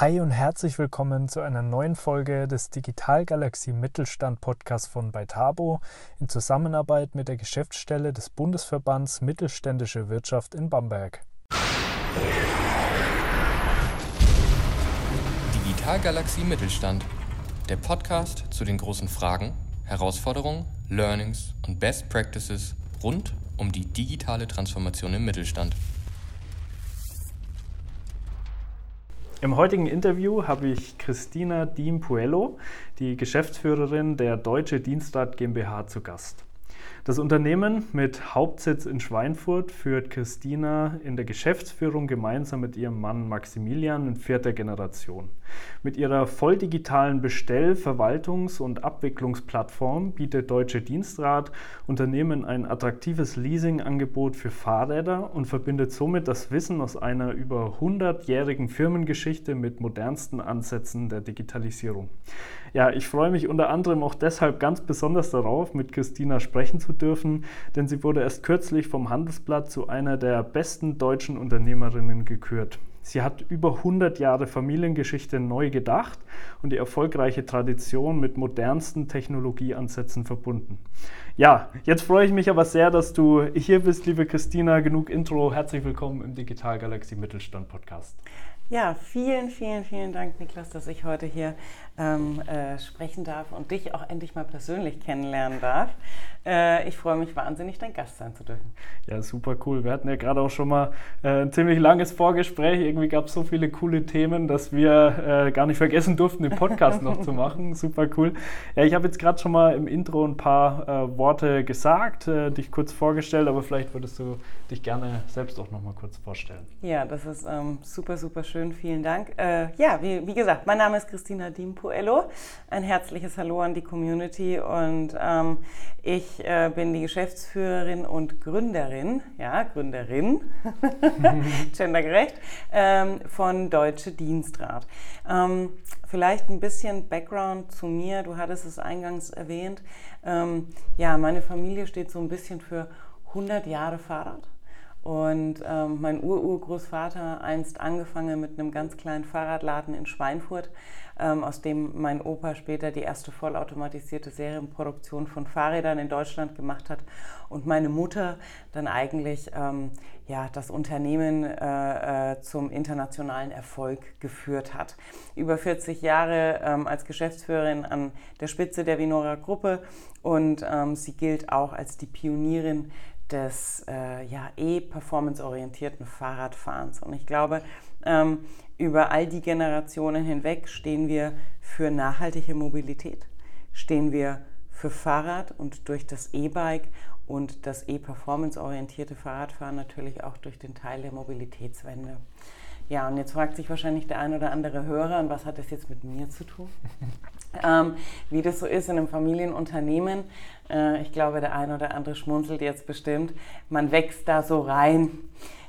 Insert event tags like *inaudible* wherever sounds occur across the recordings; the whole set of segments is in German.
Hi und herzlich willkommen zu einer neuen Folge des Digitalgalaxie Mittelstand Podcasts von Beitabo in Zusammenarbeit mit der Geschäftsstelle des Bundesverbands Mittelständische Wirtschaft in Bamberg. Digitalgalaxie Mittelstand, der Podcast zu den großen Fragen, Herausforderungen, Learnings und Best Practices rund um die digitale Transformation im Mittelstand. Im heutigen Interview habe ich Christina Diem Puello, die Geschäftsführerin der Deutsche Dienstrat GmbH, zu Gast. Das Unternehmen mit Hauptsitz in Schweinfurt führt Christina in der Geschäftsführung gemeinsam mit ihrem Mann Maximilian in vierter Generation. Mit ihrer volldigitalen Bestell-, Verwaltungs- und Abwicklungsplattform bietet Deutsche Dienstrat Unternehmen ein attraktives Leasingangebot für Fahrräder und verbindet somit das Wissen aus einer über 100-jährigen Firmengeschichte mit modernsten Ansätzen der Digitalisierung. Ja, ich freue mich unter anderem auch deshalb ganz besonders darauf, mit Christina sprechen zu dürfen, denn sie wurde erst kürzlich vom Handelsblatt zu einer der besten deutschen Unternehmerinnen gekürt. Sie hat über 100 Jahre Familiengeschichte neu gedacht und die erfolgreiche Tradition mit modernsten Technologieansätzen verbunden. Ja, jetzt freue ich mich aber sehr, dass du hier bist, liebe Christina. Genug Intro. Herzlich willkommen im Digital Galaxy Mittelstand Podcast. Ja, vielen, vielen, vielen Dank, Niklas, dass ich heute hier ähm, äh, sprechen darf und dich auch endlich mal persönlich kennenlernen darf. Äh, ich freue mich wahnsinnig, dein Gast sein zu dürfen. Ja, super cool. Wir hatten ja gerade auch schon mal äh, ein ziemlich langes Vorgespräch. Irgendwie gab es so viele coole Themen, dass wir äh, gar nicht vergessen durften, den Podcast noch zu machen. *laughs* Super cool. Ja, ich habe jetzt gerade schon mal im Intro ein paar äh, Worte gesagt, äh, dich kurz vorgestellt, aber vielleicht würdest du dich gerne selbst auch noch mal kurz vorstellen. Ja, das ist ähm, super, super schön vielen Dank. Ja, wie, wie, gesagt, mein Name ist Christina Dimpuello. Ein herzliches Hallo an die Community und ähm, ich äh, bin die Geschäftsführerin und Gründerin, ja, Gründerin, *laughs* gendergerecht, ähm, von Deutsche Dienstrat. Ähm, vielleicht ein bisschen Background zu mir. Du hattest es eingangs erwähnt. Ähm, ja, meine Familie steht so ein bisschen für 100 Jahre Fahrrad. Und ähm, mein Ururgroßvater einst angefangen mit einem ganz kleinen Fahrradladen in Schweinfurt, ähm, aus dem mein Opa später die erste vollautomatisierte Serienproduktion von Fahrrädern in Deutschland gemacht hat und meine Mutter dann eigentlich ähm, ja, das Unternehmen äh, äh, zum internationalen Erfolg geführt hat. Über 40 Jahre ähm, als Geschäftsführerin an der Spitze der Vinora Gruppe und ähm, sie gilt auch als die Pionierin des äh, ja, eh performanceorientierten Fahrradfahrens. Und ich glaube, ähm, über all die Generationen hinweg stehen wir für nachhaltige Mobilität, stehen wir für Fahrrad und durch das E-Bike und das e-performance-orientierte Fahrradfahren natürlich auch durch den Teil der Mobilitätswende. Ja, und jetzt fragt sich wahrscheinlich der ein oder andere Hörer, und was hat das jetzt mit mir zu tun? *laughs* ähm, wie das so ist in einem Familienunternehmen. Äh, ich glaube, der ein oder andere schmunzelt jetzt bestimmt. Man wächst da so rein.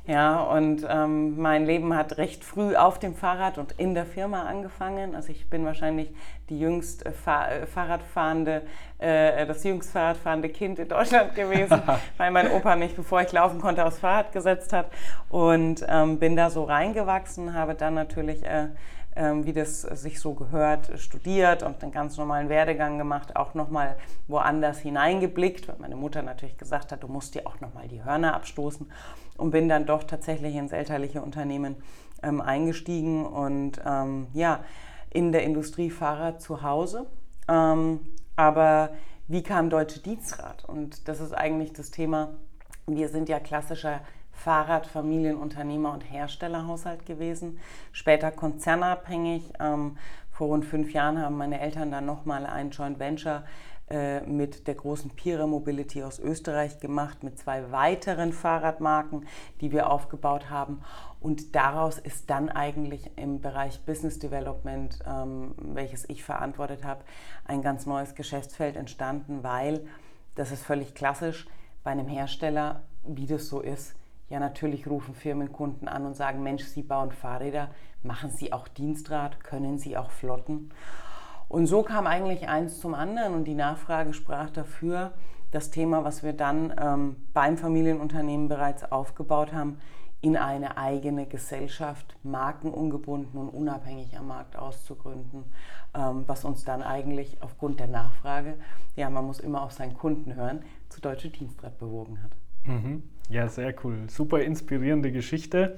Ja, und ähm, mein Leben hat recht früh auf dem Fahrrad und in der Firma angefangen. Also ich bin wahrscheinlich die jüngst äh, Fahr äh, Fahrradfahrende, äh, das jüngst Fahrradfahrende Kind in Deutschland gewesen, *laughs* weil mein Opa mich, bevor ich laufen konnte, aufs Fahrrad gesetzt hat. Und ähm, bin da so reingewachsen, habe dann natürlich äh, wie das sich so gehört, studiert und einen ganz normalen Werdegang gemacht, auch nochmal woanders hineingeblickt, weil meine Mutter natürlich gesagt hat, du musst dir auch nochmal die Hörner abstoßen und bin dann doch tatsächlich ins elterliche Unternehmen ähm, eingestiegen und ähm, ja, in der Industrie Fahrrad zu Hause. Ähm, aber wie kam Deutsche Dienstrat? Und das ist eigentlich das Thema, wir sind ja klassischer Fahrrad, Familienunternehmer und Herstellerhaushalt gewesen, später konzernabhängig. Ähm, vor rund fünf Jahren haben meine Eltern dann nochmal ein Joint Venture äh, mit der großen Pira Mobility aus Österreich gemacht, mit zwei weiteren Fahrradmarken, die wir aufgebaut haben. Und daraus ist dann eigentlich im Bereich Business Development, ähm, welches ich verantwortet habe, ein ganz neues Geschäftsfeld entstanden, weil, das ist völlig klassisch, bei einem Hersteller, wie das so ist, ja, natürlich rufen Firmenkunden an und sagen, Mensch, Sie bauen Fahrräder, machen Sie auch Dienstrad, können Sie auch flotten? Und so kam eigentlich eins zum anderen und die Nachfrage sprach dafür, das Thema, was wir dann ähm, beim Familienunternehmen bereits aufgebaut haben, in eine eigene Gesellschaft, markenungebunden und unabhängig am Markt auszugründen, ähm, was uns dann eigentlich aufgrund der Nachfrage, ja, man muss immer auf seinen Kunden hören, zu Deutsche Dienstrat bewogen hat. Mhm. Ja, sehr cool. Super inspirierende Geschichte.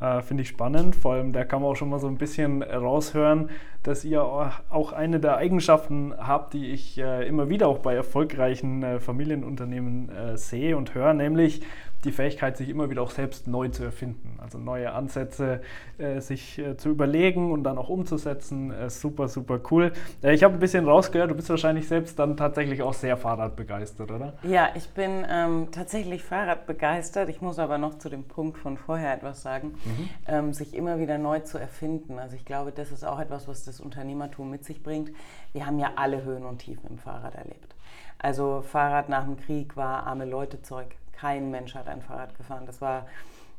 Äh, Finde ich spannend. Vor allem, da kann man auch schon mal so ein bisschen raushören, dass ihr auch eine der Eigenschaften habt, die ich äh, immer wieder auch bei erfolgreichen äh, Familienunternehmen äh, sehe und höre, nämlich die Fähigkeit, sich immer wieder auch selbst neu zu erfinden. Also neue Ansätze äh, sich äh, zu überlegen und dann auch umzusetzen. Äh, super, super cool. Äh, ich habe ein bisschen rausgehört, du bist wahrscheinlich selbst dann tatsächlich auch sehr Fahrradbegeistert, oder? Ja, ich bin ähm, tatsächlich Fahrradbegeistert. Ich muss aber noch zu dem Punkt von vorher etwas sagen. Mhm. Ähm, sich immer wieder neu zu erfinden. Also ich glaube, das ist auch etwas, was das Unternehmertum mit sich bringt. Wir haben ja alle Höhen und Tiefen im Fahrrad erlebt. Also Fahrrad nach dem Krieg war arme Leute Zeug kein Mensch hat ein Fahrrad gefahren. Das war,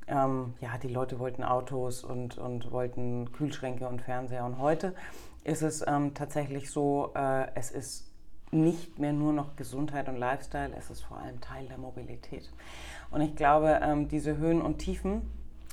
ähm, ja, die Leute wollten Autos und, und wollten Kühlschränke und Fernseher. Und heute ist es ähm, tatsächlich so, äh, es ist nicht mehr nur noch Gesundheit und Lifestyle, es ist vor allem Teil der Mobilität. Und ich glaube, ähm, diese Höhen und Tiefen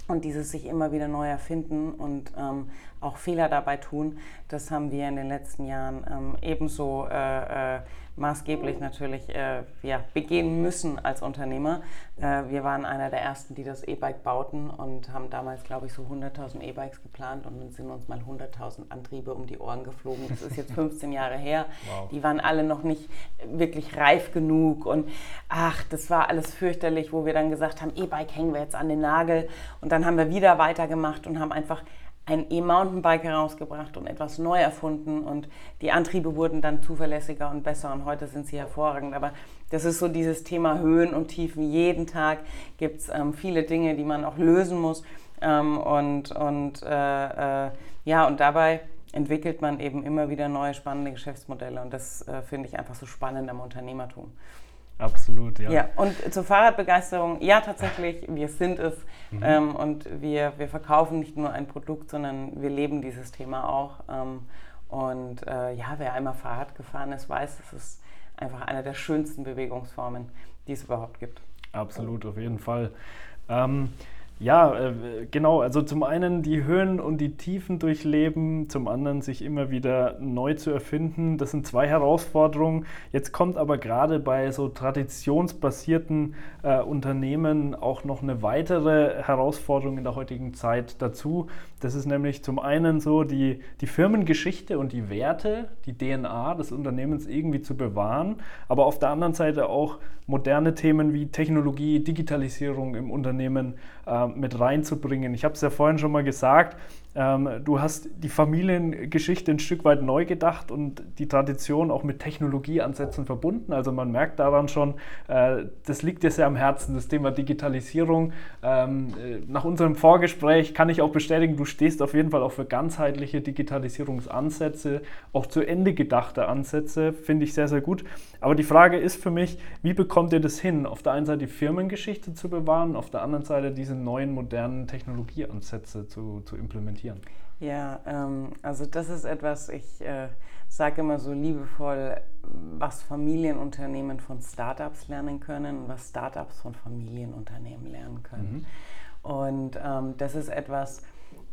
und dieses sich immer wieder neu erfinden und ähm, auch Fehler dabei tun, das haben wir in den letzten Jahren ähm, ebenso äh, äh, maßgeblich natürlich äh, ja, begehen müssen als Unternehmer. Äh, wir waren einer der ersten, die das E-Bike bauten und haben damals, glaube ich, so 100.000 E-Bikes geplant und dann sind uns mal 100.000 Antriebe um die Ohren geflogen. Das ist jetzt *laughs* 15 Jahre her. Wow. Die waren alle noch nicht wirklich reif genug und ach, das war alles fürchterlich, wo wir dann gesagt haben, E-Bike hängen wir jetzt an den Nagel und dann haben wir wieder weitergemacht und haben einfach ein E-Mountainbike herausgebracht und etwas neu erfunden und die Antriebe wurden dann zuverlässiger und besser und heute sind sie hervorragend. Aber das ist so dieses Thema Höhen und Tiefen. Jeden Tag gibt es ähm, viele Dinge, die man auch lösen muss ähm, und, und äh, äh, ja, und dabei entwickelt man eben immer wieder neue spannende Geschäftsmodelle und das äh, finde ich einfach so spannend am Unternehmertum. Absolut, ja. Ja, und zur Fahrradbegeisterung, ja, tatsächlich, wir sind es mhm. ähm, und wir, wir verkaufen nicht nur ein Produkt, sondern wir leben dieses Thema auch. Ähm, und äh, ja, wer einmal Fahrrad gefahren ist, weiß, es ist einfach eine der schönsten Bewegungsformen, die es überhaupt gibt. Absolut, auf jeden Fall. Ähm, ja, äh, genau. Also zum einen die Höhen und die Tiefen durchleben, zum anderen sich immer wieder neu zu erfinden. Das sind zwei Herausforderungen. Jetzt kommt aber gerade bei so traditionsbasierten äh, Unternehmen auch noch eine weitere Herausforderung in der heutigen Zeit dazu. Das ist nämlich zum einen so die, die Firmengeschichte und die Werte, die DNA des Unternehmens irgendwie zu bewahren, aber auf der anderen Seite auch moderne Themen wie Technologie, Digitalisierung im Unternehmen äh, mit reinzubringen. Ich habe es ja vorhin schon mal gesagt, ähm, du hast die Familiengeschichte ein Stück weit neu gedacht und die Tradition auch mit Technologieansätzen verbunden. Also man merkt daran schon, äh, das liegt dir sehr am Herzen, das Thema Digitalisierung. Ähm, äh, nach unserem Vorgespräch kann ich auch bestätigen, du stehst auf jeden Fall auch für ganzheitliche Digitalisierungsansätze, auch zu Ende gedachte Ansätze, finde ich sehr, sehr gut. Aber die Frage ist für mich, wie bekommt ihr das hin, auf der einen Seite die Firmengeschichte zu bewahren, auf der anderen Seite diese neuen modernen Technologieansätze zu, zu implementieren? Ja, ähm, also das ist etwas, ich äh, sage immer so liebevoll, was Familienunternehmen von Startups lernen können und was Startups von Familienunternehmen lernen können. Mhm. Und ähm, das ist etwas,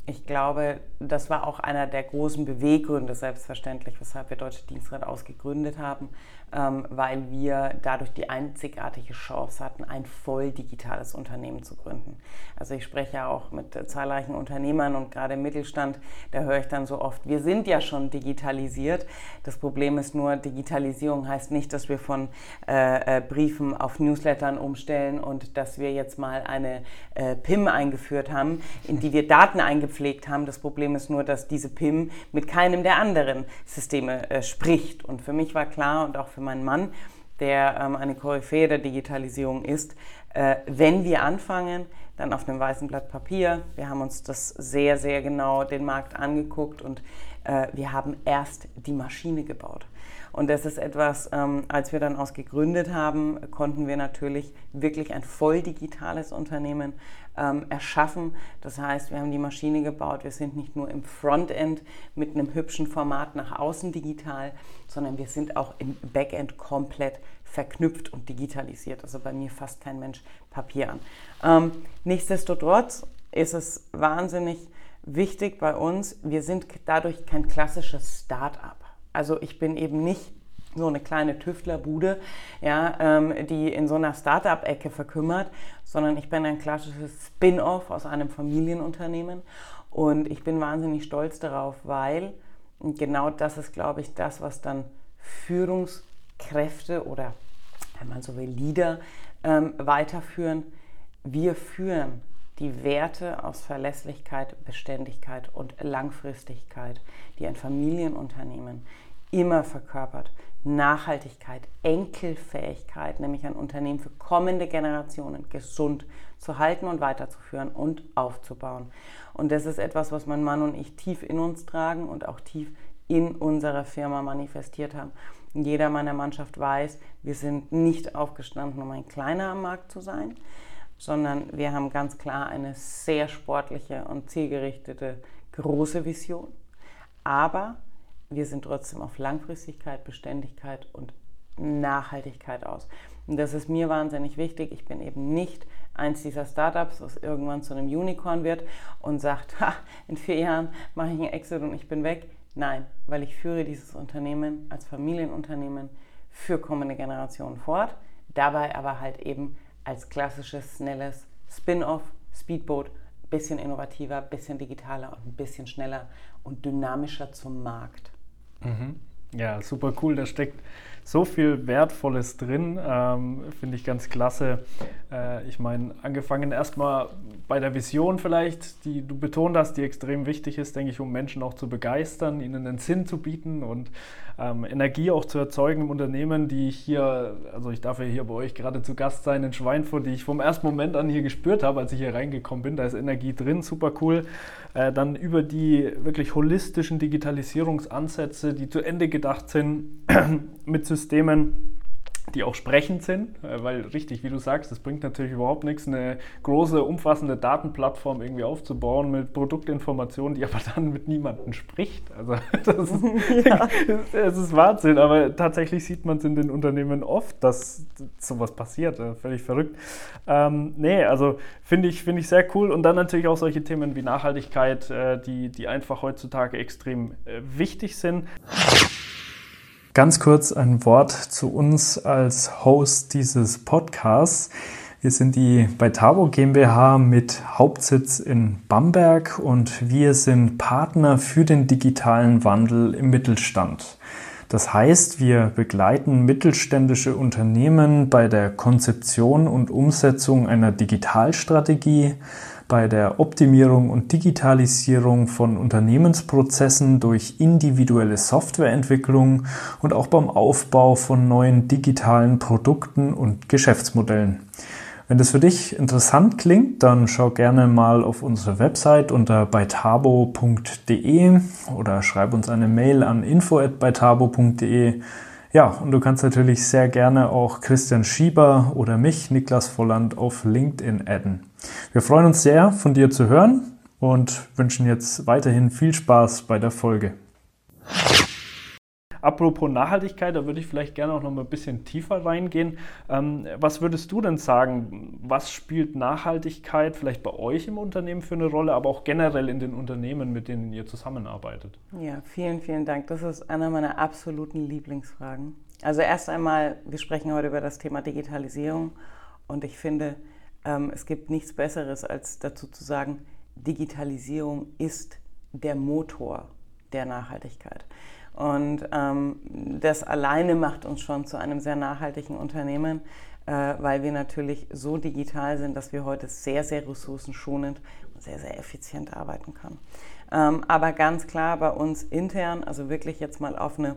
ich glaube, das war auch einer der großen Beweggründe, selbstverständlich, weshalb wir Deutsche Dienstrat ausgegründet haben, weil wir dadurch die einzigartige Chance hatten, ein voll digitales Unternehmen zu gründen. Also ich spreche ja auch mit zahlreichen Unternehmern und gerade im Mittelstand, da höre ich dann so oft, wir sind ja schon digitalisiert. Das Problem ist nur, Digitalisierung heißt nicht, dass wir von äh, äh Briefen auf Newslettern umstellen und dass wir jetzt mal eine äh, PIM eingeführt haben, in die wir Daten eingepflegt haben. Das Problem ist nur, dass diese PIM mit keinem der anderen Systeme äh, spricht. Und für mich war klar und auch für meinen Mann, der ähm, eine Koryphäe der Digitalisierung ist, äh, wenn wir anfangen, dann auf einem weißen Blatt Papier. Wir haben uns das sehr, sehr genau den Markt angeguckt und äh, wir haben erst die Maschine gebaut. Und das ist etwas, ähm, als wir dann aus gegründet haben, konnten wir natürlich wirklich ein voll digitales Unternehmen ähm, erschaffen. Das heißt, wir haben die Maschine gebaut, wir sind nicht nur im Frontend mit einem hübschen Format nach außen digital, sondern wir sind auch im Backend komplett verknüpft und digitalisiert. Also bei mir fasst kein Mensch Papier an. Ähm, nichtsdestotrotz ist es wahnsinnig wichtig bei uns, wir sind dadurch kein klassisches Start-up. Also ich bin eben nicht so eine kleine Tüftlerbude, ja, ähm, die in so einer Start-up-Ecke verkümmert, sondern ich bin ein klassisches Spin-off aus einem Familienunternehmen und ich bin wahnsinnig stolz darauf, weil genau das ist, glaube ich, das, was dann Führungskräfte oder, wenn man so will, Leader ähm, weiterführen. Wir führen die Werte aus Verlässlichkeit, Beständigkeit und Langfristigkeit, die ein Familienunternehmen immer verkörpert. Nachhaltigkeit, Enkelfähigkeit, nämlich ein Unternehmen für kommende Generationen gesund zu halten und weiterzuführen und aufzubauen. Und das ist etwas, was mein Mann und ich tief in uns tragen und auch tief in unserer Firma manifestiert haben. Jeder meiner Mannschaft weiß, wir sind nicht aufgestanden, um ein kleiner am Markt zu sein, sondern wir haben ganz klar eine sehr sportliche und zielgerichtete große Vision. Aber wir sind trotzdem auf Langfristigkeit, Beständigkeit und Nachhaltigkeit aus. Und das ist mir wahnsinnig wichtig. Ich bin eben nicht eins dieser Startups, was irgendwann zu einem Unicorn wird und sagt, ha, in vier Jahren mache ich einen Exit und ich bin weg. Nein, weil ich führe dieses Unternehmen als Familienunternehmen für kommende Generationen fort, dabei aber halt eben als klassisches, schnelles Spin-off, Speedboat, bisschen innovativer, bisschen digitaler und ein bisschen schneller und dynamischer zum Markt. Mhm. Ja, super cool. Da steckt so viel Wertvolles drin. Ähm, Finde ich ganz klasse. Äh, ich meine, angefangen erstmal bei der Vision vielleicht, die du betont hast, die extrem wichtig ist, denke ich, um Menschen auch zu begeistern, ihnen einen Sinn zu bieten und ähm, Energie auch zu erzeugen im Unternehmen, die ich hier, also ich darf ja hier bei euch gerade zu Gast sein in Schweinfurt, die ich vom ersten Moment an hier gespürt habe, als ich hier reingekommen bin. Da ist Energie drin, super cool. Äh, dann über die wirklich holistischen Digitalisierungsansätze, die zu Ende gedacht sind, *clears throat* mit Systemen die auch sprechend sind, äh, weil richtig, wie du sagst, es bringt natürlich überhaupt nichts, eine große, umfassende Datenplattform irgendwie aufzubauen mit Produktinformationen, die *laughs* aber dann mit niemandem spricht. Also *laughs* das ist, *laughs* ja. das ist Wahnsinn, aber tatsächlich sieht man es in den Unternehmen oft, dass sowas passiert. Äh, völlig verrückt. Ähm, nee, also finde ich, find ich sehr cool und dann natürlich auch solche Themen wie Nachhaltigkeit, äh, die, die einfach heutzutage extrem wichtig sind. Ganz kurz ein Wort zu uns als Host dieses Podcasts. Wir sind die bei Tabo GmbH mit Hauptsitz in Bamberg und wir sind Partner für den digitalen Wandel im Mittelstand. Das heißt, wir begleiten mittelständische Unternehmen bei der Konzeption und Umsetzung einer Digitalstrategie, bei der Optimierung und Digitalisierung von Unternehmensprozessen durch individuelle Softwareentwicklung und auch beim Aufbau von neuen digitalen Produkten und Geschäftsmodellen. Wenn das für dich interessant klingt, dann schau gerne mal auf unsere Website unter beitabo.de oder schreib uns eine Mail an info@beitabo.de. Ja, und du kannst natürlich sehr gerne auch Christian Schieber oder mich, Niklas Volland, auf LinkedIn adden. Wir freuen uns sehr, von dir zu hören und wünschen jetzt weiterhin viel Spaß bei der Folge. Apropos Nachhaltigkeit, da würde ich vielleicht gerne auch noch mal ein bisschen tiefer reingehen. Ähm, was würdest du denn sagen, was spielt Nachhaltigkeit vielleicht bei euch im Unternehmen für eine Rolle, aber auch generell in den Unternehmen, mit denen ihr zusammenarbeitet? Ja, vielen, vielen Dank. Das ist einer meiner absoluten Lieblingsfragen. Also erst einmal, wir sprechen heute über das Thema Digitalisierung und ich finde, ähm, es gibt nichts Besseres, als dazu zu sagen, Digitalisierung ist der Motor der Nachhaltigkeit. Und ähm, das alleine macht uns schon zu einem sehr nachhaltigen Unternehmen, äh, weil wir natürlich so digital sind, dass wir heute sehr, sehr ressourcenschonend und sehr, sehr effizient arbeiten können. Ähm, aber ganz klar bei uns intern, also wirklich jetzt mal auf eine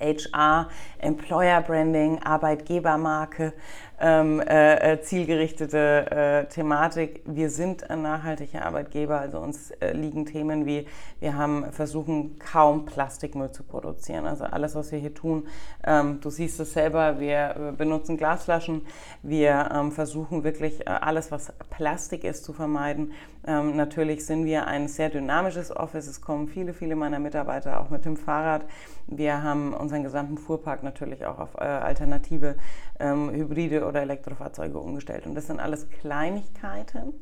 HR, Employer Branding, Arbeitgebermarke ähm, äh, äh, zielgerichtete äh, Thematik. Wir sind ein nachhaltiger Arbeitgeber, also uns äh, liegen Themen wie, wir haben versuchen kaum Plastikmüll zu produzieren. Also alles, was wir hier tun, ähm, du siehst es selber, wir äh, benutzen Glasflaschen, wir ähm, versuchen wirklich äh, alles, was Plastik ist, zu vermeiden. Ähm, natürlich sind wir ein sehr dynamisches Office. Es kommen viele, viele meiner Mitarbeiter auch mit dem Fahrrad. Wir haben unseren gesamten Fuhrpark natürlich auch auf alternative ähm, Hybride oder Elektrofahrzeuge umgestellt. Und das sind alles Kleinigkeiten.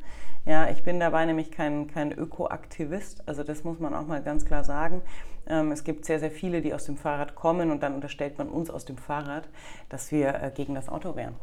Ja, ich bin dabei nämlich kein, kein Ökoaktivist. Also das muss man auch mal ganz klar sagen. Ähm, es gibt sehr, sehr viele, die aus dem Fahrrad kommen und dann unterstellt man uns aus dem Fahrrad, dass wir äh, gegen das Auto wären.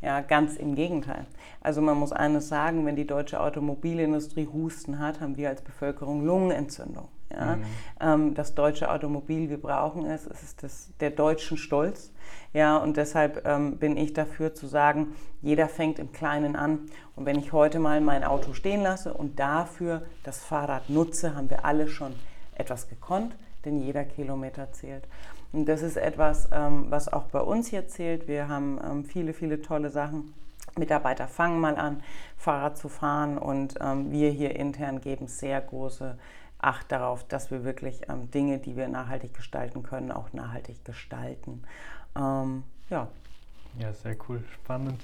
Ja, ganz im Gegenteil. Also man muss eines sagen, wenn die deutsche Automobilindustrie Husten hat, haben wir als Bevölkerung Lungenentzündung. Ja? Mhm. Ähm, das deutsche Automobil, wir brauchen es, es ist das, der deutschen Stolz. Ja, und deshalb ähm, bin ich dafür zu sagen, jeder fängt im Kleinen an. Und wenn ich heute mal mein Auto stehen lasse und dafür das Fahrrad nutze, haben wir alle schon etwas gekonnt, denn jeder Kilometer zählt. Und das ist etwas, ähm, was auch bei uns hier zählt. Wir haben ähm, viele, viele tolle Sachen. Mitarbeiter fangen mal an, Fahrrad zu fahren und ähm, wir hier intern geben sehr große Acht darauf, dass wir wirklich ähm, Dinge, die wir nachhaltig gestalten können, auch nachhaltig gestalten. Ähm, ja. Ja, sehr cool, spannend.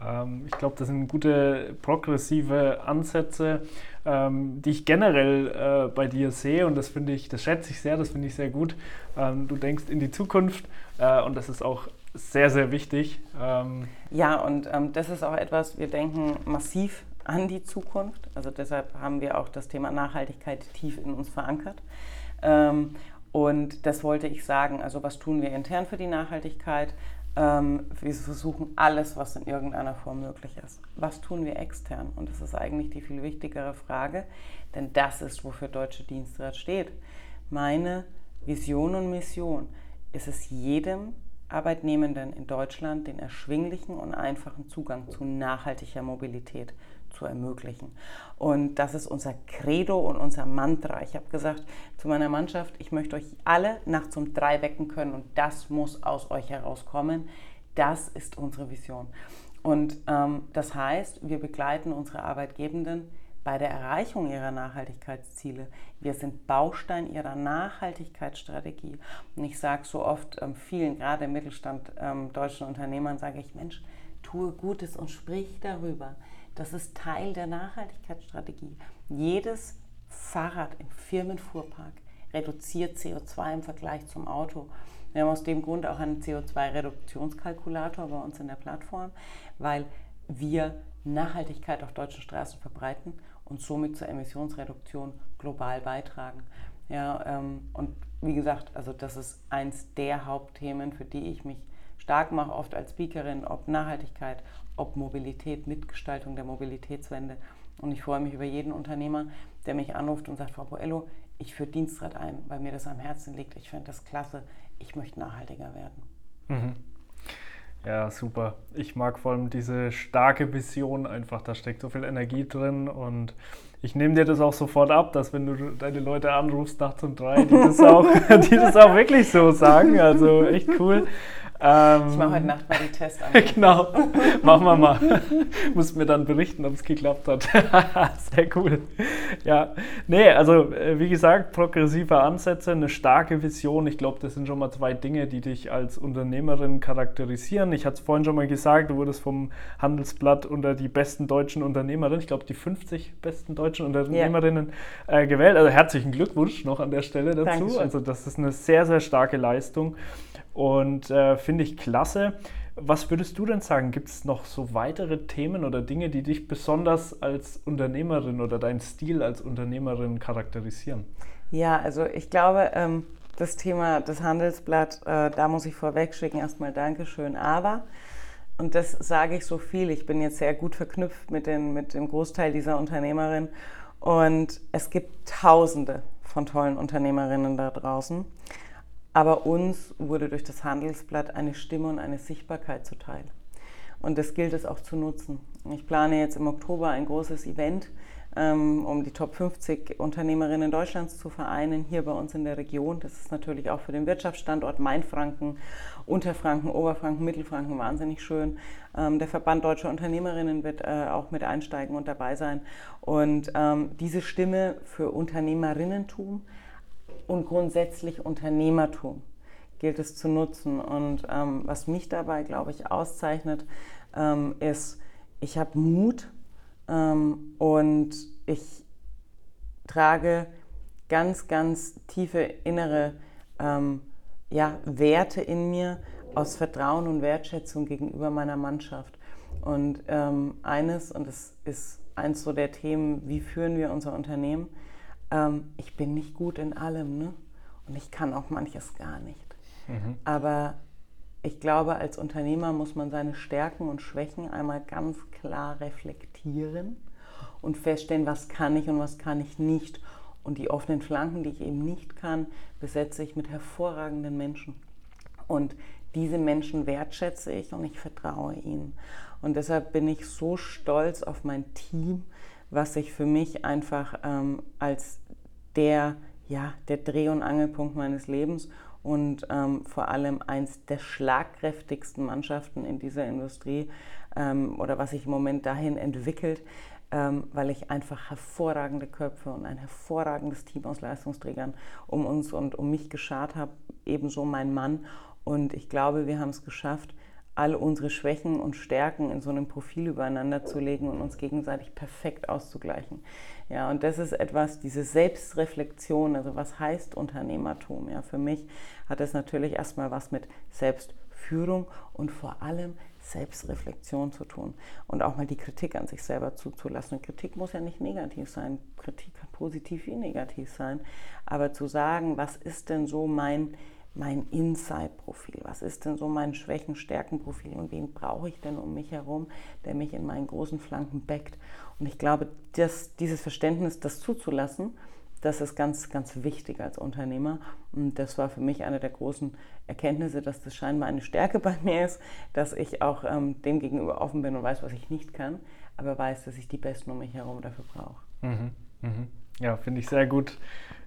Ähm, ich glaube, das sind gute progressive Ansätze, ähm, die ich generell äh, bei dir sehe und das finde ich, das schätze ich sehr, das finde ich sehr gut. Ähm, du denkst in die Zukunft äh, und das ist auch sehr, sehr wichtig. Ähm, ja, und ähm, das ist auch etwas, wir denken massiv an die Zukunft. Also deshalb haben wir auch das Thema Nachhaltigkeit tief in uns verankert. Ähm, und das wollte ich sagen. Also was tun wir intern für die Nachhaltigkeit? Ähm, wir versuchen alles, was in irgendeiner Form möglich ist. Was tun wir extern? Und das ist eigentlich die viel wichtigere Frage, denn das ist, wofür Deutsche Dienstrat steht. Meine Vision und Mission ist es jedem Arbeitnehmenden in Deutschland den erschwinglichen und einfachen Zugang zu nachhaltiger Mobilität zu ermöglichen. Und das ist unser Credo und unser Mantra. Ich habe gesagt zu meiner Mannschaft, ich möchte euch alle nachts um drei wecken können und das muss aus euch herauskommen. Das ist unsere Vision. Und ähm, das heißt, wir begleiten unsere Arbeitgebenden bei der Erreichung ihrer Nachhaltigkeitsziele. Wir sind Baustein ihrer Nachhaltigkeitsstrategie. Und ich sage so oft ähm, vielen, gerade im Mittelstand ähm, deutschen Unternehmern, sage ich, Mensch, tue Gutes und sprich darüber. Das ist Teil der Nachhaltigkeitsstrategie. Jedes Fahrrad im Firmenfuhrpark reduziert CO2 im Vergleich zum Auto. Wir haben aus dem Grund auch einen CO2-Reduktionskalkulator bei uns in der Plattform, weil wir Nachhaltigkeit auf deutschen Straßen verbreiten und somit zur Emissionsreduktion global beitragen. Ja, ähm, und wie gesagt, also das ist eins der Hauptthemen, für die ich mich stark mache, oft als Speakerin, ob Nachhaltigkeit, ob Mobilität, Mitgestaltung der Mobilitätswende. Und ich freue mich über jeden Unternehmer, der mich anruft und sagt, Frau Boello, ich führe Dienstrat ein, weil mir das am Herzen liegt. Ich finde das klasse. Ich möchte nachhaltiger werden. Mhm. Ja, super. Ich mag vor allem diese starke Vision einfach. Da steckt so viel Energie drin und ich nehme dir das auch sofort ab, dass wenn du deine Leute anrufst nachts um drei, die das auch, *laughs* die das auch wirklich so sagen. Also echt cool. Ähm, ich mache heute Nacht mal die Tests an. *laughs* genau, machen wir mal. Muss mir dann berichten, ob es geklappt hat. *laughs* Sehr cool. Ja, nee, also äh, wie gesagt, progressive Ansätze, eine starke Vision. Ich glaube, das sind schon mal zwei Dinge, die dich als Unternehmerin charakterisieren. Ich hatte es vorhin schon mal gesagt, du wurdest vom Handelsblatt unter die besten deutschen Unternehmerinnen, ich glaube die 50 besten deutschen Unternehmerinnen ja. äh, gewählt. Also herzlichen Glückwunsch noch an der Stelle dazu. Dankeschön. Also das ist eine sehr, sehr starke Leistung. Und äh, finde ich klasse. Was würdest du denn sagen? Gibt es noch so weitere Themen oder Dinge, die dich besonders als Unternehmerin oder deinen Stil als Unternehmerin charakterisieren? Ja, also ich glaube, ähm, das Thema des Handelsblatt, äh, da muss ich vorweg schicken, erstmal Dankeschön, aber, und das sage ich so viel, ich bin jetzt sehr gut verknüpft mit, den, mit dem Großteil dieser Unternehmerin und es gibt Tausende von tollen Unternehmerinnen da draußen. Aber uns wurde durch das Handelsblatt eine Stimme und eine Sichtbarkeit zuteil. Und das gilt es auch zu nutzen. Ich plane jetzt im Oktober ein großes Event ähm, um die Top 50 Unternehmerinnen Deutschlands zu vereinen, hier bei uns in der Region. Das ist natürlich auch für den Wirtschaftsstandort Mainfranken, Unterfranken, Oberfranken, Mittelfranken wahnsinnig schön. Ähm, der Verband Deutscher Unternehmerinnen wird äh, auch mit einsteigen und dabei sein. Und ähm, diese Stimme für Unternehmerinnentum und grundsätzlich Unternehmertum gilt es zu nutzen. Und ähm, was mich dabei, glaube ich, auszeichnet, ähm, ist, ich habe Mut ähm, und ich trage ganz, ganz tiefe innere ähm, ja, Werte in mir aus Vertrauen und Wertschätzung gegenüber meiner Mannschaft. Und ähm, eines, und das ist eins so der Themen, wie führen wir unser Unternehmen, ähm, ich bin nicht gut in allem ne? und ich kann auch manches gar nicht. Mhm. Aber ich glaube, als Unternehmer muss man seine Stärken und Schwächen einmal ganz klar reflektieren und feststellen, was kann ich und was kann ich nicht. Und die offenen Flanken, die ich eben nicht kann, besetze ich mit hervorragenden Menschen. Und diese Menschen wertschätze ich und ich vertraue ihnen. Und deshalb bin ich so stolz auf mein Team, was sich für mich einfach ähm, als der, ja, der Dreh- und Angelpunkt meines Lebens und ähm, vor allem eins der schlagkräftigsten Mannschaften in dieser Industrie ähm, oder was sich im Moment dahin entwickelt, ähm, weil ich einfach hervorragende Köpfe und ein hervorragendes Team aus Leistungsträgern um uns und um mich geschart habe, ebenso mein Mann. Und ich glaube, wir haben es geschafft, all unsere Schwächen und Stärken in so einem Profil übereinander zu legen und uns gegenseitig perfekt auszugleichen. Ja, und das ist etwas, diese Selbstreflexion, also was heißt Unternehmertum? Ja, für mich hat es natürlich erstmal was mit Selbstführung und vor allem Selbstreflexion zu tun und auch mal die Kritik an sich selber zuzulassen. Und Kritik muss ja nicht negativ sein, Kritik kann positiv wie negativ sein, aber zu sagen, was ist denn so mein mein Inside-Profil? Was ist denn so mein Schwächen-Stärken-Profil und wen brauche ich denn um mich herum, der mich in meinen großen Flanken backt? Und ich glaube, dass dieses Verständnis, das zuzulassen, das ist ganz, ganz wichtig als Unternehmer. Und das war für mich eine der großen Erkenntnisse, dass das scheinbar eine Stärke bei mir ist, dass ich auch ähm, dem gegenüber offen bin und weiß, was ich nicht kann, aber weiß, dass ich die Besten um mich herum dafür brauche. Mhm, mh. Ja, finde ich sehr gut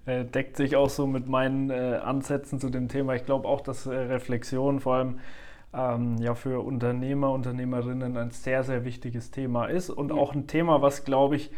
äh, deckt sich auch so mit meinen äh, Ansätzen zu dem Thema. Ich glaube auch, dass äh, Reflexion vor allem ähm, ja für Unternehmer, Unternehmerinnen ein sehr, sehr wichtiges Thema ist und auch ein Thema, was, glaube ich,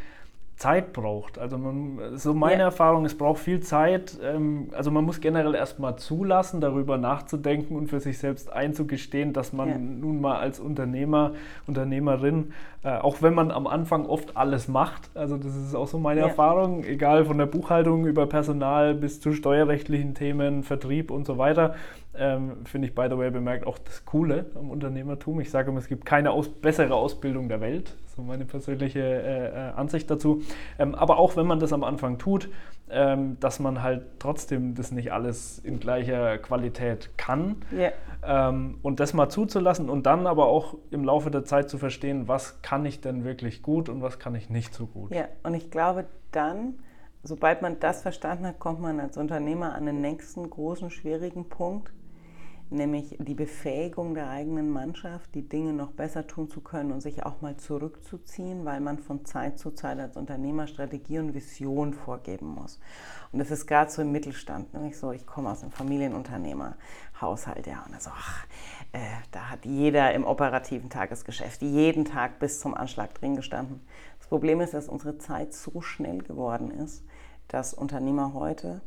Zeit braucht. Also man, so meine ja. Erfahrung, es braucht viel Zeit. Ähm, also man muss generell erstmal zulassen, darüber nachzudenken und für sich selbst einzugestehen, dass man ja. nun mal als Unternehmer, Unternehmerin, äh, auch wenn man am Anfang oft alles macht, also das ist auch so meine ja. Erfahrung, egal von der Buchhaltung über Personal bis zu steuerrechtlichen Themen, Vertrieb und so weiter, ähm, Finde ich, by the way, bemerkt auch das Coole am Unternehmertum. Ich sage immer, es gibt keine aus bessere Ausbildung der Welt. So meine persönliche äh, äh, Ansicht dazu. Ähm, aber auch wenn man das am Anfang tut, ähm, dass man halt trotzdem das nicht alles in gleicher Qualität kann. Yeah. und das mal zuzulassen und dann aber auch im Laufe der Zeit zu verstehen, was kann ich denn wirklich gut und was kann ich nicht so gut. Ja, und ich glaube, dann sobald man das verstanden hat, kommt man als Unternehmer an den nächsten großen, schwierigen Punkt, nämlich die Befähigung der eigenen Mannschaft, die Dinge noch besser tun zu können und sich auch mal zurückzuziehen, weil man von Zeit zu Zeit als Unternehmer Strategie und Vision vorgeben muss. Und das ist gerade so im Mittelstand. Nämlich so, ich komme aus einem Familienunternehmerhaushalt, ja, und also, ach, äh, da hat jeder im operativen Tagesgeschäft jeden Tag bis zum Anschlag drin gestanden. Das Problem ist, dass unsere Zeit so schnell geworden ist, dass Unternehmer heute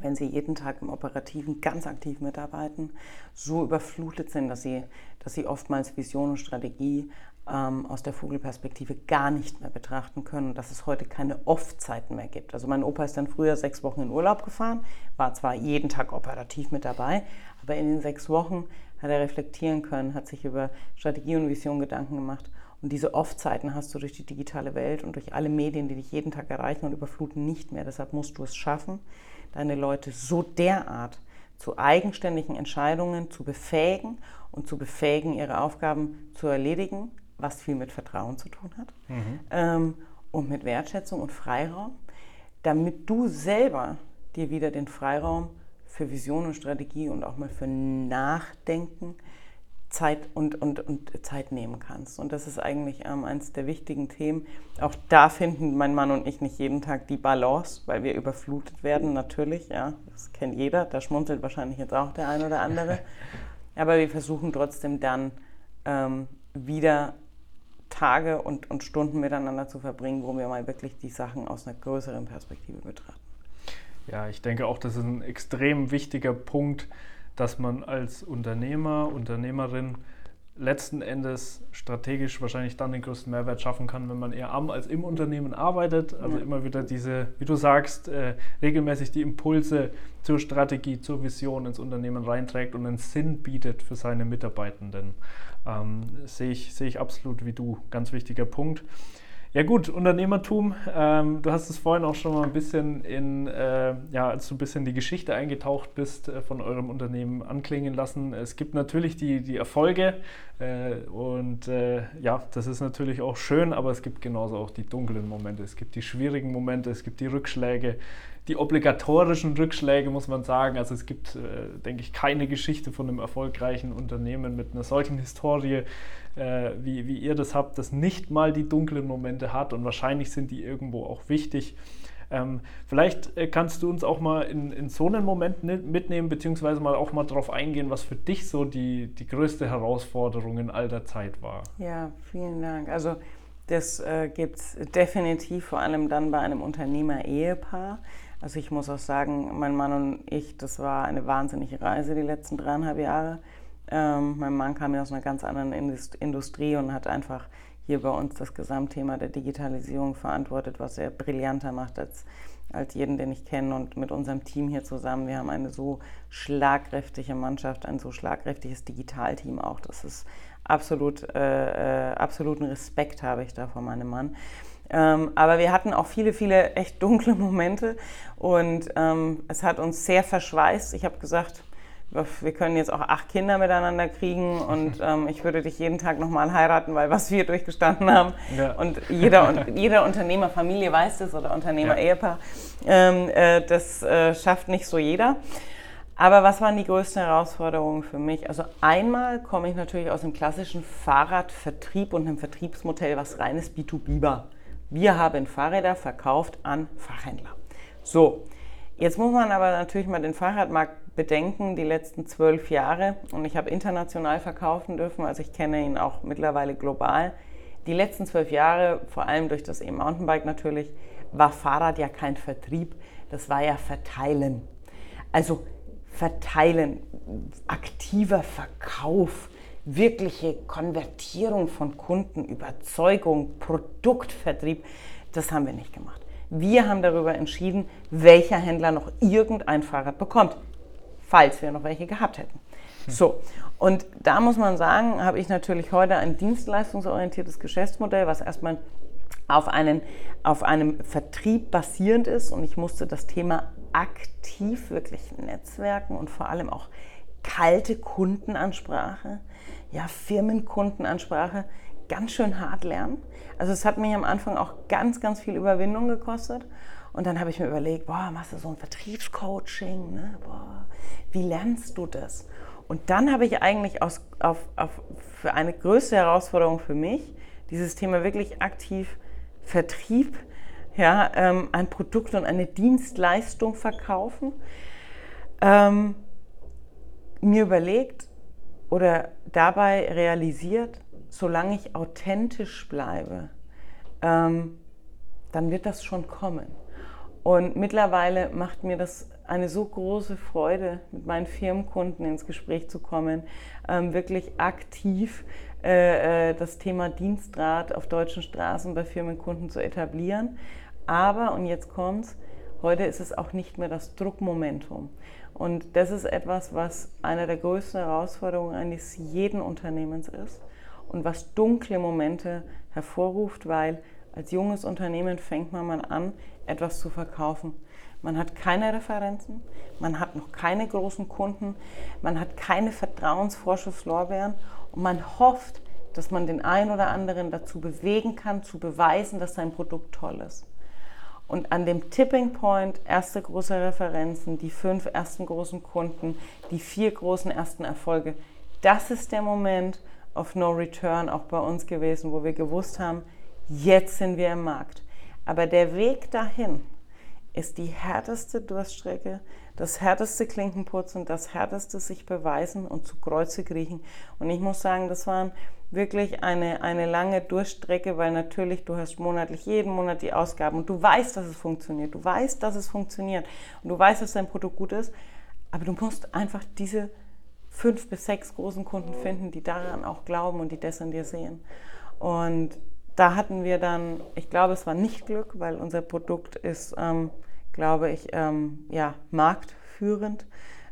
wenn sie jeden Tag im Operativen ganz aktiv mitarbeiten, so überflutet sind, dass sie, dass sie oftmals Vision und Strategie ähm, aus der Vogelperspektive gar nicht mehr betrachten können und dass es heute keine Off-Zeiten mehr gibt. Also mein Opa ist dann früher sechs Wochen in Urlaub gefahren, war zwar jeden Tag operativ mit dabei, aber in den sechs Wochen hat er reflektieren können, hat sich über Strategie und Vision Gedanken gemacht. Und diese Off-Zeiten hast du durch die digitale Welt und durch alle Medien, die dich jeden Tag erreichen und überfluten, nicht mehr. Deshalb musst du es schaffen, deine Leute so derart zu eigenständigen Entscheidungen zu befähigen und zu befähigen, ihre Aufgaben zu erledigen, was viel mit Vertrauen zu tun hat mhm. ähm, und mit Wertschätzung und Freiraum, damit du selber dir wieder den Freiraum für Vision und Strategie und auch mal für Nachdenken Zeit und, und, und Zeit nehmen kannst. Und das ist eigentlich ähm, eines der wichtigen Themen. Auch da finden mein Mann und ich nicht jeden Tag die Balance, weil wir überflutet werden, natürlich. Ja, das kennt jeder. Da schmunzelt wahrscheinlich jetzt auch der ein oder andere. *laughs* Aber wir versuchen trotzdem dann ähm, wieder Tage und, und Stunden miteinander zu verbringen, wo wir mal wirklich die Sachen aus einer größeren Perspektive betrachten. Ja, ich denke auch, das ist ein extrem wichtiger Punkt, dass man als Unternehmer, Unternehmerin letzten Endes strategisch wahrscheinlich dann den größten Mehrwert schaffen kann, wenn man eher am als im Unternehmen arbeitet. Also ja. immer wieder diese, wie du sagst, äh, regelmäßig die Impulse zur Strategie, zur Vision ins Unternehmen reinträgt und einen Sinn bietet für seine Mitarbeitenden. Ähm, Sehe ich, seh ich absolut wie du. Ganz wichtiger Punkt. Ja gut, Unternehmertum. Ähm, du hast es vorhin auch schon mal ein bisschen in, äh, ja, als du ein bisschen die Geschichte eingetaucht bist, äh, von eurem Unternehmen anklingen lassen. Es gibt natürlich die, die Erfolge äh, und äh, ja, das ist natürlich auch schön, aber es gibt genauso auch die dunklen Momente. Es gibt die schwierigen Momente, es gibt die Rückschläge, die obligatorischen Rückschläge, muss man sagen. Also es gibt, äh, denke ich, keine Geschichte von einem erfolgreichen Unternehmen mit einer solchen Historie, äh, wie, wie ihr das habt, das nicht mal die dunklen Momente hat und wahrscheinlich sind die irgendwo auch wichtig. Ähm, vielleicht äh, kannst du uns auch mal in, in so einen Moment mitnehmen, beziehungsweise mal auch mal darauf eingehen, was für dich so die, die größte Herausforderung in all der Zeit war. Ja, vielen Dank. Also das äh, gibt es definitiv, vor allem dann bei einem Unternehmer-Ehepaar. Also ich muss auch sagen, mein Mann und ich, das war eine wahnsinnige Reise die letzten dreieinhalb Jahre. Ähm, mein Mann kam ja aus einer ganz anderen Industrie und hat einfach hier bei uns das Gesamtthema der Digitalisierung verantwortet, was er brillanter macht als, als jeden, den ich kenne. Und mit unserem Team hier zusammen, wir haben eine so schlagkräftige Mannschaft, ein so schlagkräftiges Digitalteam auch. Das ist absolut, äh, äh, absoluten Respekt habe ich da vor meinem Mann. Ähm, aber wir hatten auch viele, viele echt dunkle *laughs* Momente und ähm, es hat uns sehr verschweißt. Ich habe gesagt, wir können jetzt auch acht Kinder miteinander kriegen und *laughs* ähm, ich würde dich jeden Tag nochmal heiraten, weil was wir durchgestanden haben. Ja. Und jeder, *laughs* jeder Unternehmerfamilie weiß das oder Unternehmer-Ehepaar, ähm, äh, das äh, schafft nicht so jeder. Aber was waren die größten Herausforderungen für mich? Also einmal komme ich natürlich aus dem klassischen Fahrradvertrieb und einem Vertriebsmodell, was reines B2B war. Wir haben Fahrräder verkauft an Fachhändler. So, jetzt muss man aber natürlich mal den Fahrradmarkt bedenken, die letzten zwölf Jahre. Und ich habe international verkaufen dürfen, also ich kenne ihn auch mittlerweile global. Die letzten zwölf Jahre, vor allem durch das E-Mountainbike natürlich, war Fahrrad ja kein Vertrieb, das war ja Verteilen. Also Verteilen, aktiver Verkauf wirkliche Konvertierung von Kunden, Überzeugung, Produktvertrieb, das haben wir nicht gemacht. Wir haben darüber entschieden, welcher Händler noch irgendein Fahrrad bekommt, falls wir noch welche gehabt hätten. So, und da muss man sagen, habe ich natürlich heute ein dienstleistungsorientiertes Geschäftsmodell, was erstmal auf, einen, auf einem Vertrieb basierend ist. Und ich musste das Thema aktiv wirklich netzwerken und vor allem auch kalte Kundenansprache ja, Firmenkundenansprache ganz schön hart lernen. Also es hat mich am Anfang auch ganz, ganz viel Überwindung gekostet. Und dann habe ich mir überlegt, boah, machst du so ein Vertriebscoaching? Ne? Boah, wie lernst du das? Und dann habe ich eigentlich aus, auf, auf, für eine größte Herausforderung für mich, dieses Thema wirklich aktiv Vertrieb, ja, ähm, ein Produkt und eine Dienstleistung verkaufen, ähm, mir überlegt, oder dabei realisiert, solange ich authentisch bleibe, ähm, dann wird das schon kommen. Und mittlerweile macht mir das eine so große Freude, mit meinen Firmenkunden ins Gespräch zu kommen, ähm, wirklich aktiv äh, äh, das Thema Dienstrat auf deutschen Straßen bei Firmenkunden zu etablieren. Aber, und jetzt kommt's, heute ist es auch nicht mehr das Druckmomentum. Und das ist etwas, was eine der größten Herausforderungen eines jeden Unternehmens ist und was dunkle Momente hervorruft, weil als junges Unternehmen fängt man mal an, etwas zu verkaufen. Man hat keine Referenzen, man hat noch keine großen Kunden, man hat keine Vertrauensvorschusslorbeeren und man hofft, dass man den einen oder anderen dazu bewegen kann, zu beweisen, dass sein Produkt toll ist. Und an dem Tipping Point, erste große Referenzen, die fünf ersten großen Kunden, die vier großen ersten Erfolge, das ist der Moment of No Return auch bei uns gewesen, wo wir gewusst haben, jetzt sind wir im Markt. Aber der Weg dahin ist die härteste Durststrecke, das härteste Klinkenputzen, das härteste sich beweisen und zu Kreuze kriechen. Und ich muss sagen, das waren wirklich eine, eine lange Durchstrecke, weil natürlich du hast monatlich jeden Monat die Ausgaben und du weißt, dass es funktioniert. Du weißt, dass es funktioniert und du weißt, dass dein Produkt gut ist, aber du musst einfach diese fünf bis sechs großen Kunden finden, die daran auch glauben und die das in dir sehen. Und da hatten wir dann, ich glaube, es war nicht Glück, weil unser Produkt ist, ähm, glaube ich, ähm, ja, marktführend,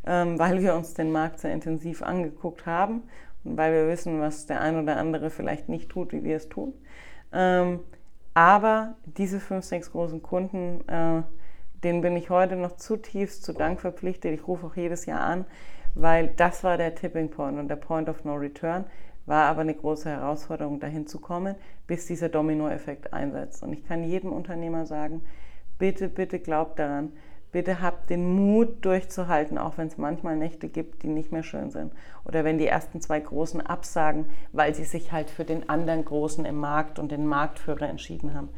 ähm, weil wir uns den Markt sehr intensiv angeguckt haben weil wir wissen, was der ein oder andere vielleicht nicht tut, wie wir es tun. Ähm, aber diese fünf, sechs großen Kunden, äh, denen bin ich heute noch zutiefst zu Dank verpflichtet. Ich rufe auch jedes Jahr an, weil das war der Tipping Point und der Point of No Return. War aber eine große Herausforderung, dahin zu kommen, bis dieser Dominoeffekt einsetzt. Und ich kann jedem Unternehmer sagen, bitte, bitte glaubt daran, bitte habt den Mut durchzuhalten, auch wenn es manchmal Nächte gibt, die nicht mehr schön sind. Oder wenn die ersten zwei Großen absagen, weil sie sich halt für den anderen Großen im Markt und den Marktführer entschieden haben.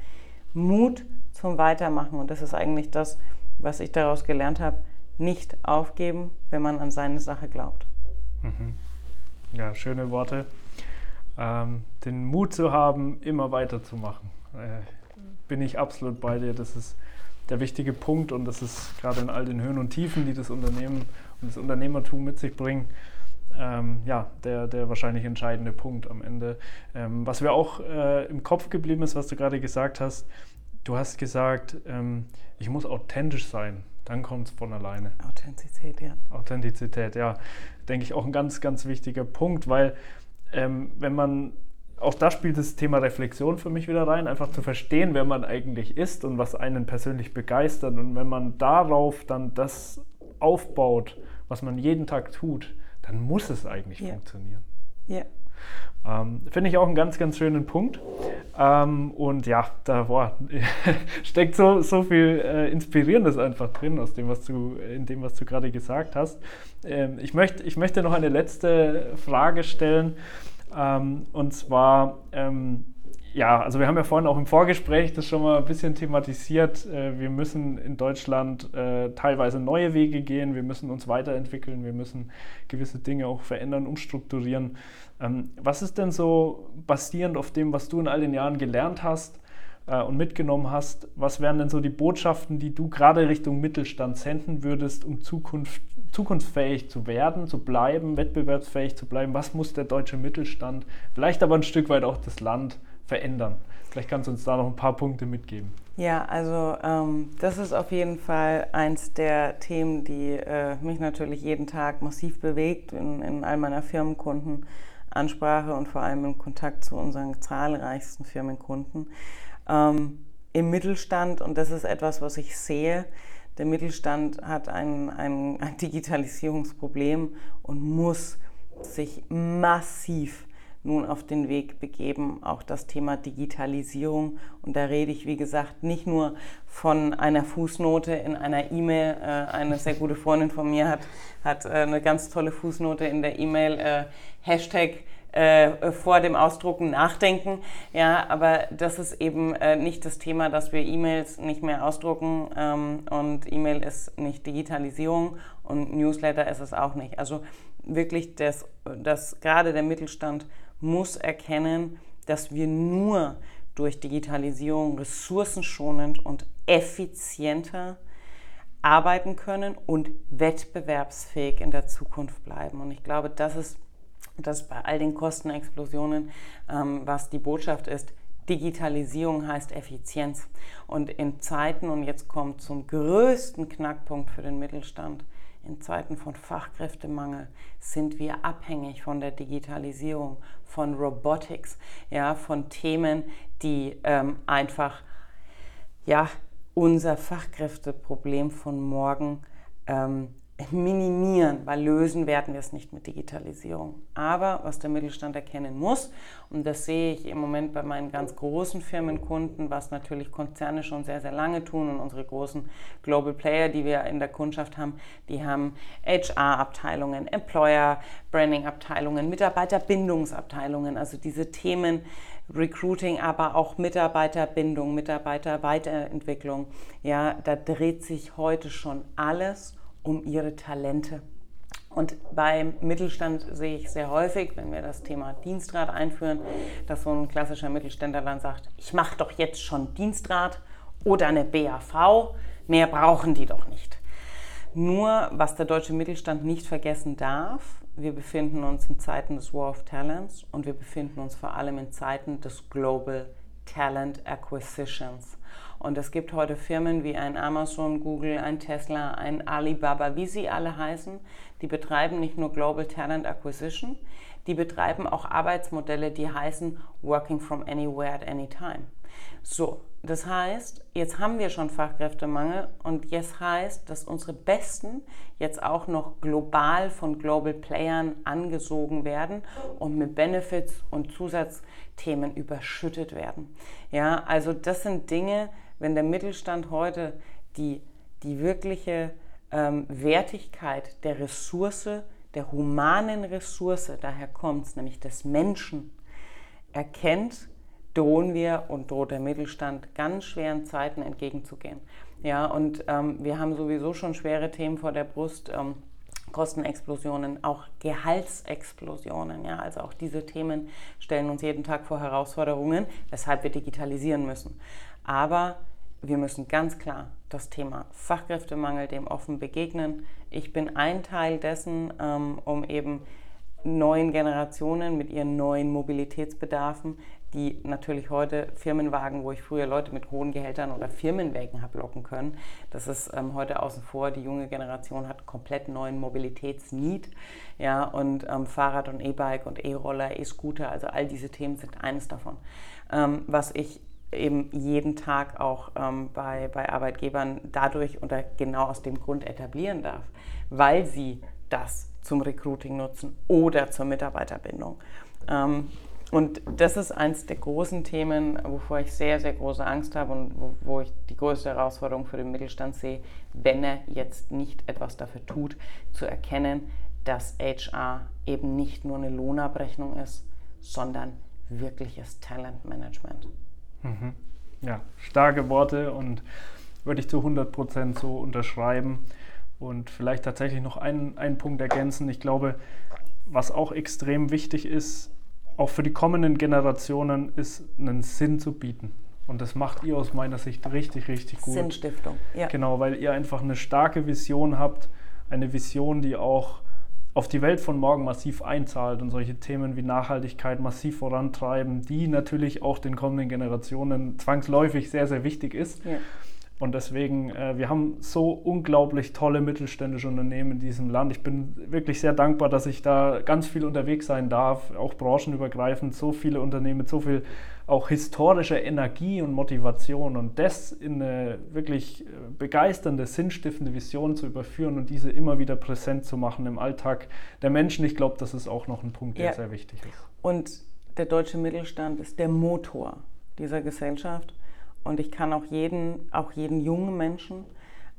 Mut zum Weitermachen. Und das ist eigentlich das, was ich daraus gelernt habe. Nicht aufgeben, wenn man an seine Sache glaubt. Mhm. Ja, schöne Worte. Ähm, den Mut zu haben, immer weiterzumachen. Äh, bin ich absolut bei dir. Das ist der wichtige Punkt und das ist gerade in all den Höhen und Tiefen, die das Unternehmen und das Unternehmertum mit sich bringen, ähm, ja, der, der wahrscheinlich entscheidende Punkt am Ende. Ähm, was mir auch äh, im Kopf geblieben ist, was du gerade gesagt hast, du hast gesagt, ähm, ich muss authentisch sein, dann kommt es von alleine. Authentizität, ja. Authentizität, ja. Denke ich auch ein ganz, ganz wichtiger Punkt, weil ähm, wenn man auch da spielt das Thema Reflexion für mich wieder rein, einfach zu verstehen, wer man eigentlich ist und was einen persönlich begeistert. Und wenn man darauf dann das aufbaut, was man jeden Tag tut, dann muss es eigentlich yeah. funktionieren. Ja. Ähm, Finde ich auch einen ganz, ganz schönen Punkt. Ähm, und ja, da boah, *laughs* steckt so, so viel äh, Inspirierendes einfach drin, aus dem, was du, in dem, was du gerade gesagt hast. Ähm, ich, möcht, ich möchte noch eine letzte Frage stellen. Ähm, und zwar, ähm, ja, also wir haben ja vorhin auch im Vorgespräch das schon mal ein bisschen thematisiert. Äh, wir müssen in Deutschland äh, teilweise neue Wege gehen, wir müssen uns weiterentwickeln, wir müssen gewisse Dinge auch verändern, umstrukturieren. Ähm, was ist denn so basierend auf dem, was du in all den Jahren gelernt hast? äh, und mitgenommen hast, was wären denn so die Botschaften, die du gerade Richtung Mittelstand senden würdest, um Zukunft, zukunftsfähig zu werden, zu bleiben, wettbewerbsfähig zu bleiben? Was muss der deutsche Mittelstand, vielleicht aber ein Stück weit auch das Land verändern? Vielleicht kannst du uns da noch ein paar Punkte mitgeben. Ja, also ähm, das ist auf jeden Fall eins der Themen, die äh, mich natürlich jeden Tag massiv bewegt in, in all meiner Firmenkundenansprache und vor allem im Kontakt zu unseren zahlreichsten Firmenkunden. Ähm, im Mittelstand, und das ist etwas, was ich sehe, der Mittelstand hat ein, ein, ein *laughs* Digitalisierungsproblem und muss sich massiv nun auf den Weg begeben, auch das Thema Digitalisierung. Und da rede ich, wie gesagt, nicht nur von einer Fußnote in einer E-Mail. Äh, eine sehr gute Freundin von mir hat, hat äh, eine ganz tolle Fußnote in der E-Mail, äh, Hashtag vor dem Ausdrucken nachdenken. Ja, aber das ist eben nicht das Thema, dass wir E-Mails nicht mehr ausdrucken ähm, und E-Mail ist nicht Digitalisierung und Newsletter ist es auch nicht. Also wirklich, das, das gerade der Mittelstand muss erkennen, dass wir nur durch Digitalisierung ressourcenschonend und effizienter arbeiten können und wettbewerbsfähig in der Zukunft bleiben. Und ich glaube, das ist dass bei all den Kostenexplosionen, ähm, was die Botschaft ist, Digitalisierung heißt Effizienz. Und in Zeiten, und jetzt kommt zum größten Knackpunkt für den Mittelstand, in Zeiten von Fachkräftemangel sind wir abhängig von der Digitalisierung, von Robotics, ja, von Themen, die ähm, einfach ja, unser Fachkräfteproblem von morgen ähm, minimieren, weil lösen werden wir es nicht mit Digitalisierung. Aber was der Mittelstand erkennen muss, und das sehe ich im Moment bei meinen ganz großen Firmenkunden, was natürlich Konzerne schon sehr, sehr lange tun und unsere großen Global Player, die wir in der Kundschaft haben, die haben HR-Abteilungen, Employer Branding-Abteilungen, Mitarbeiterbindungsabteilungen, also diese Themen, Recruiting, aber auch Mitarbeiterbindung, Mitarbeiterweiterentwicklung. Ja, da dreht sich heute schon alles um ihre Talente. Und beim Mittelstand sehe ich sehr häufig, wenn wir das Thema Dienstrat einführen, dass so ein klassischer Mittelständler dann sagt, ich mache doch jetzt schon Dienstrat oder eine BAV, mehr brauchen die doch nicht. Nur, was der deutsche Mittelstand nicht vergessen darf, wir befinden uns in Zeiten des War of Talents und wir befinden uns vor allem in Zeiten des Global Talent Acquisitions. Und es gibt heute Firmen wie ein Amazon, Google, ein Tesla, ein Alibaba, wie sie alle heißen, die betreiben nicht nur Global Talent Acquisition, die betreiben auch Arbeitsmodelle, die heißen Working from Anywhere at any time. So, das heißt, jetzt haben wir schon Fachkräftemangel und jetzt heißt, dass unsere Besten jetzt auch noch global von Global Playern angesogen werden und mit Benefits und Zusatzthemen überschüttet werden. Ja, also das sind Dinge, wenn der Mittelstand heute die, die wirkliche ähm, Wertigkeit der Ressource, der humanen Ressource, daher kommt es, nämlich des Menschen, erkennt, drohen wir und droht der Mittelstand ganz schweren Zeiten entgegenzugehen. Ja, und ähm, wir haben sowieso schon schwere Themen vor der Brust. Ähm, Kostenexplosionen, auch Gehaltsexplosionen. Ja, also auch diese Themen stellen uns jeden Tag vor Herausforderungen, weshalb wir digitalisieren müssen. Aber wir müssen ganz klar das Thema Fachkräftemangel dem offen begegnen. Ich bin ein Teil dessen, ähm, um eben neuen Generationen mit ihren neuen Mobilitätsbedarfen, die natürlich heute Firmenwagen, wo ich früher Leute mit hohen Gehältern oder Firmenwägen habe locken können, das ist ähm, heute außen vor. Die junge Generation hat komplett neuen Mobilitätsneed. Ja, und ähm, Fahrrad und E-Bike und E-Roller, E-Scooter, also all diese Themen sind eines davon. Ähm, was ich eben jeden Tag auch ähm, bei, bei Arbeitgebern dadurch oder genau aus dem Grund etablieren darf, weil sie das zum Recruiting nutzen oder zur Mitarbeiterbindung. Ähm, und das ist eines der großen Themen, wovor ich sehr, sehr große Angst habe und wo, wo, ich die größte Herausforderung für den Mittelstand sehe, wenn er jetzt nicht etwas dafür tut, zu erkennen, dass HR eben nicht nur eine Lohnabrechnung ist, sondern wirkliches Talentmanagement. Mhm. Ja, starke Worte und würde ich zu 100 Prozent so unterschreiben. Und vielleicht tatsächlich noch einen, einen Punkt ergänzen. Ich glaube, was auch extrem wichtig ist, auch für die kommenden Generationen, ist einen Sinn zu bieten. Und das macht ihr aus meiner Sicht richtig, richtig gut. Sinnstiftung, ja. Genau, weil ihr einfach eine starke Vision habt, eine Vision, die auch auf die Welt von morgen massiv einzahlt und solche Themen wie Nachhaltigkeit massiv vorantreiben, die natürlich auch den kommenden Generationen zwangsläufig sehr, sehr wichtig ist. Ja. Und deswegen, äh, wir haben so unglaublich tolle mittelständische Unternehmen in diesem Land. Ich bin wirklich sehr dankbar, dass ich da ganz viel unterwegs sein darf, auch branchenübergreifend, so viele Unternehmen mit so viel auch historischer Energie und Motivation und das in eine wirklich äh, begeisternde, sinnstiftende Vision zu überführen und diese immer wieder präsent zu machen im Alltag der Menschen. Ich glaube, das ist auch noch ein Punkt, der ja. sehr wichtig ist. Und der deutsche Mittelstand ist der Motor dieser Gesellschaft. Und ich kann auch jeden, auch jeden jungen Menschen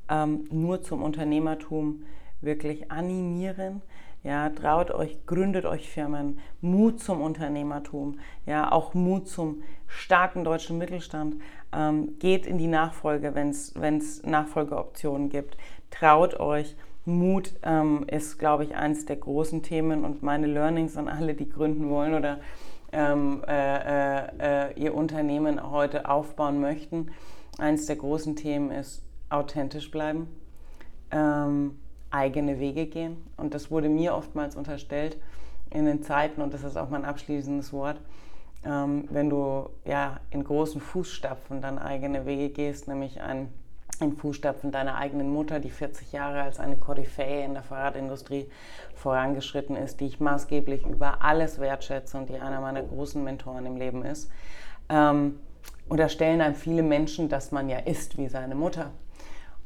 ähm, nur zum Unternehmertum wirklich animieren. Ja, traut euch, gründet euch Firmen, Mut zum Unternehmertum, ja, auch Mut zum starken deutschen Mittelstand. Ähm, geht in die Nachfolge, wenn es Nachfolgeoptionen gibt. Traut euch. Mut ähm, ist, glaube ich, eines der großen Themen und meine Learnings an alle, die gründen wollen oder ähm, äh, äh, ihr Unternehmen heute aufbauen möchten. Eines der großen Themen ist authentisch bleiben, ähm, eigene Wege gehen. Und das wurde mir oftmals unterstellt in den Zeiten, und das ist auch mein abschließendes Wort, ähm, wenn du ja in großen Fußstapfen dann eigene Wege gehst, nämlich ein in Fußstapfen deiner eigenen Mutter, die 40 Jahre als eine Koryphäe in der Fahrradindustrie vorangeschritten ist, die ich maßgeblich über alles wertschätze und die einer meiner großen Mentoren im Leben ist. Ähm, unterstellen einem viele Menschen, dass man ja ist wie seine Mutter.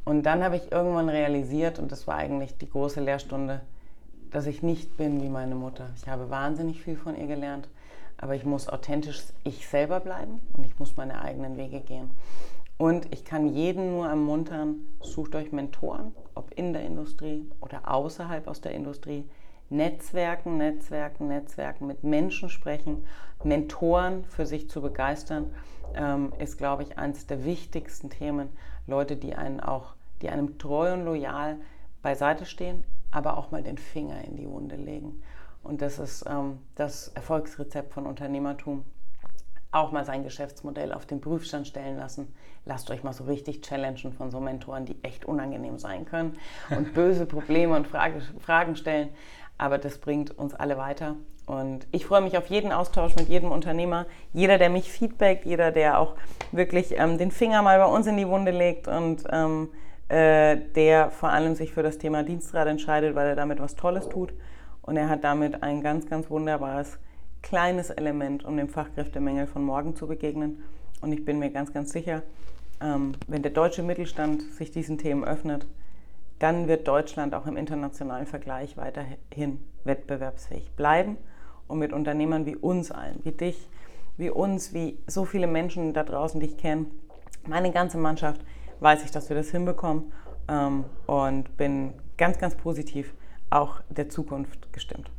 Und dann habe ich irgendwann realisiert, und das war eigentlich die große Lehrstunde, dass ich nicht bin wie meine Mutter. Ich habe wahnsinnig viel von ihr gelernt, aber ich muss authentisch ich selber bleiben und ich muss meine eigenen Wege gehen. Und ich kann jeden nur ermuntern, sucht euch Mentoren, ob in der Industrie oder außerhalb aus der Industrie. Netzwerken, Netzwerken, Netzwerken, mit Menschen sprechen, Mentoren für sich zu begeistern, ähm, ist, glaube ich, eines der wichtigsten Themen. Leute, die einen auch, die einem treu und loyal beiseite stehen, aber auch mal den Finger in die Wunde legen. Und das ist ähm, das Erfolgsrezept von Unternehmertum. Auch mal sein Geschäftsmodell auf den Prüfstand stellen lassen. Lasst euch mal so richtig challengen von so Mentoren, die echt unangenehm sein können und *laughs* böse Probleme und Frage, Fragen stellen. Aber das bringt uns alle weiter. Und ich freue mich auf jeden Austausch mit jedem Unternehmer. Jeder, der mich feedbackt, jeder, der auch wirklich ähm, den Finger mal bei uns in die Wunde legt und ähm, äh, der vor allem sich für das Thema Dienstrad entscheidet, weil er damit was Tolles tut. Und er hat damit ein ganz, ganz wunderbares kleines Element, um dem Fachkräftemängel von morgen zu begegnen. Und ich bin mir ganz, ganz sicher, ähm, wenn der deutsche Mittelstand sich diesen Themen öffnet, dann wird Deutschland auch im internationalen Vergleich weiterhin wettbewerbsfähig bleiben und mit Unternehmern wie uns allen, wie dich, wie uns, wie so viele Menschen da draußen, die ich kenne, meine ganze Mannschaft, weiß ich, dass wir das hinbekommen ähm, und bin ganz, ganz positiv auch der Zukunft gestimmt.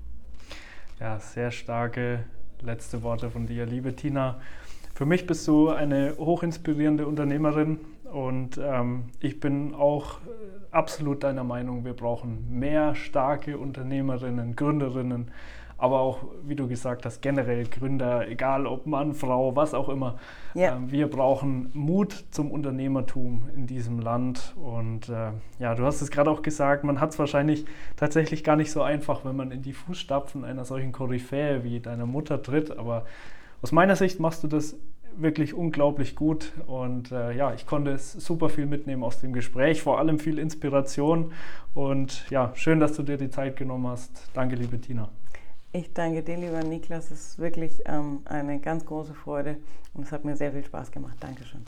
Ja, sehr starke letzte Worte von dir, liebe Tina. Für mich bist du eine hochinspirierende Unternehmerin und ähm, ich bin auch absolut deiner Meinung, wir brauchen mehr starke Unternehmerinnen, Gründerinnen, aber auch, wie du gesagt hast, generell Gründer, egal ob Mann, Frau, was auch immer. Ja. Ähm, wir brauchen Mut zum Unternehmertum in diesem Land. Und äh, ja, du hast es gerade auch gesagt, man hat es wahrscheinlich tatsächlich gar nicht so einfach, wenn man in die Fußstapfen einer solchen Koryphäe wie deiner Mutter tritt. Aber aus meiner Sicht machst du das wirklich unglaublich gut und äh, ja, ich konnte super viel mitnehmen aus dem Gespräch, vor allem viel Inspiration und ja, schön, dass du dir die Zeit genommen hast. Danke, liebe Tina. Ich danke dir, lieber Niklas. Es ist wirklich ähm, eine ganz große Freude und es hat mir sehr viel Spaß gemacht. Dankeschön.